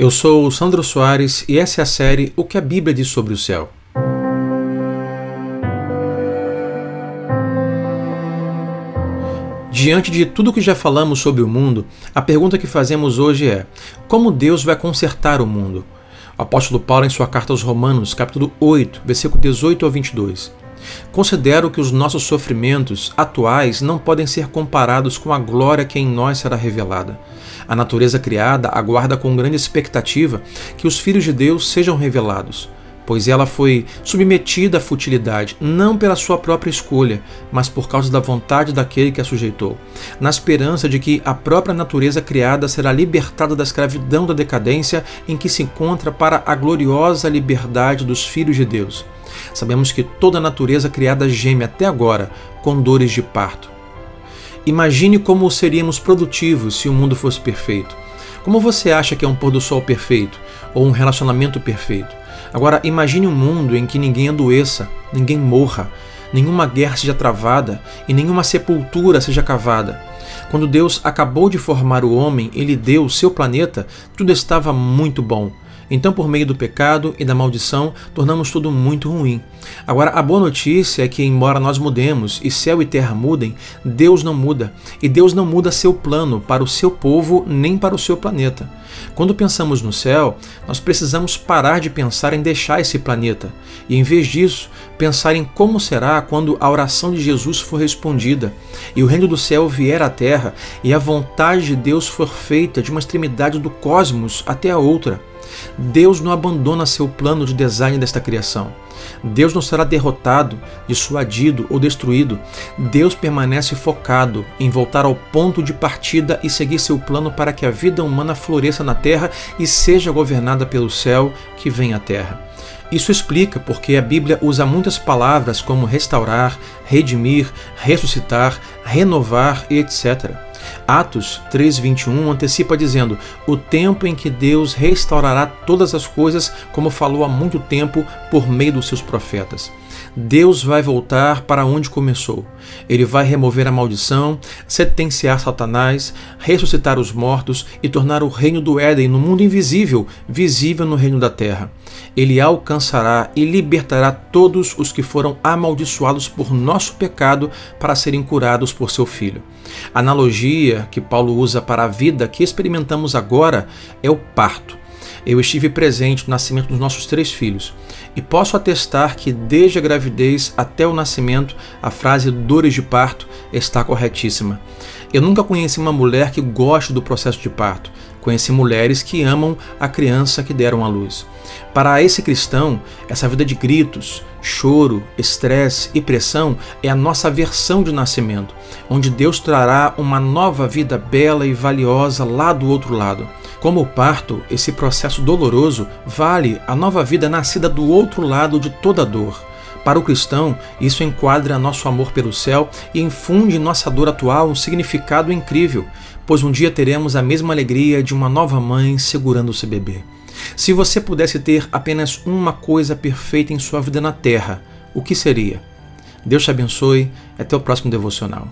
Eu sou o Sandro Soares e essa é a série O que a Bíblia diz sobre o céu. Diante de tudo que já falamos sobre o mundo, a pergunta que fazemos hoje é: como Deus vai consertar o mundo? O apóstolo Paulo, em sua carta aos Romanos, capítulo 8, versículo 18 ao 22. Considero que os nossos sofrimentos atuais não podem ser comparados com a glória que em nós será revelada. A natureza criada aguarda com grande expectativa que os filhos de Deus sejam revelados, pois ela foi submetida à futilidade, não pela sua própria escolha, mas por causa da vontade daquele que a sujeitou, na esperança de que a própria natureza criada será libertada da escravidão da decadência em que se encontra para a gloriosa liberdade dos filhos de Deus. Sabemos que toda a natureza criada geme até agora com dores de parto. Imagine como seríamos produtivos se o mundo fosse perfeito. Como você acha que é um pôr do sol perfeito ou um relacionamento perfeito? Agora, imagine um mundo em que ninguém adoeça, ninguém morra, nenhuma guerra seja travada e nenhuma sepultura seja cavada. Quando Deus acabou de formar o homem, ele deu o seu planeta, tudo estava muito bom. Então, por meio do pecado e da maldição, tornamos tudo muito ruim. Agora, a boa notícia é que, embora nós mudemos e céu e terra mudem, Deus não muda. E Deus não muda seu plano para o seu povo nem para o seu planeta. Quando pensamos no céu, nós precisamos parar de pensar em deixar esse planeta e, em vez disso, pensar em como será quando a oração de Jesus for respondida e o reino do céu vier à terra e a vontade de Deus for feita de uma extremidade do cosmos até a outra. Deus não abandona seu plano de design desta criação. Deus não será derrotado, dissuadido ou destruído. Deus permanece focado em voltar ao ponto de partida e seguir seu plano para que a vida humana floresça na terra e seja governada pelo céu que vem à terra. Isso explica porque a Bíblia usa muitas palavras como restaurar, redimir, ressuscitar, renovar e etc. Atos 3:21 antecipa dizendo: "O tempo em que Deus restaurará todas as coisas, como falou há muito tempo por meio dos seus profetas." Deus vai voltar para onde começou. Ele vai remover a maldição, sentenciar Satanás, ressuscitar os mortos e tornar o reino do Éden no mundo invisível visível no reino da terra. Ele alcançará e libertará todos os que foram amaldiçoados por nosso pecado para serem curados por seu filho. A analogia que Paulo usa para a vida que experimentamos agora é o parto eu estive presente no nascimento dos nossos três filhos e posso atestar que desde a gravidez até o nascimento a frase dores de parto está corretíssima. Eu nunca conheci uma mulher que goste do processo de parto. Conheci mulheres que amam a criança que deram à luz. Para esse cristão, essa vida de gritos, choro, estresse e pressão é a nossa versão de nascimento, onde Deus trará uma nova vida bela e valiosa lá do outro lado. Como o parto, esse processo doloroso vale a nova vida nascida do outro lado de toda dor. Para o cristão, isso enquadra nosso amor pelo céu e infunde em nossa dor atual um significado incrível, pois um dia teremos a mesma alegria de uma nova mãe segurando seu bebê. Se você pudesse ter apenas uma coisa perfeita em sua vida na terra, o que seria? Deus te abençoe. Até o próximo devocional.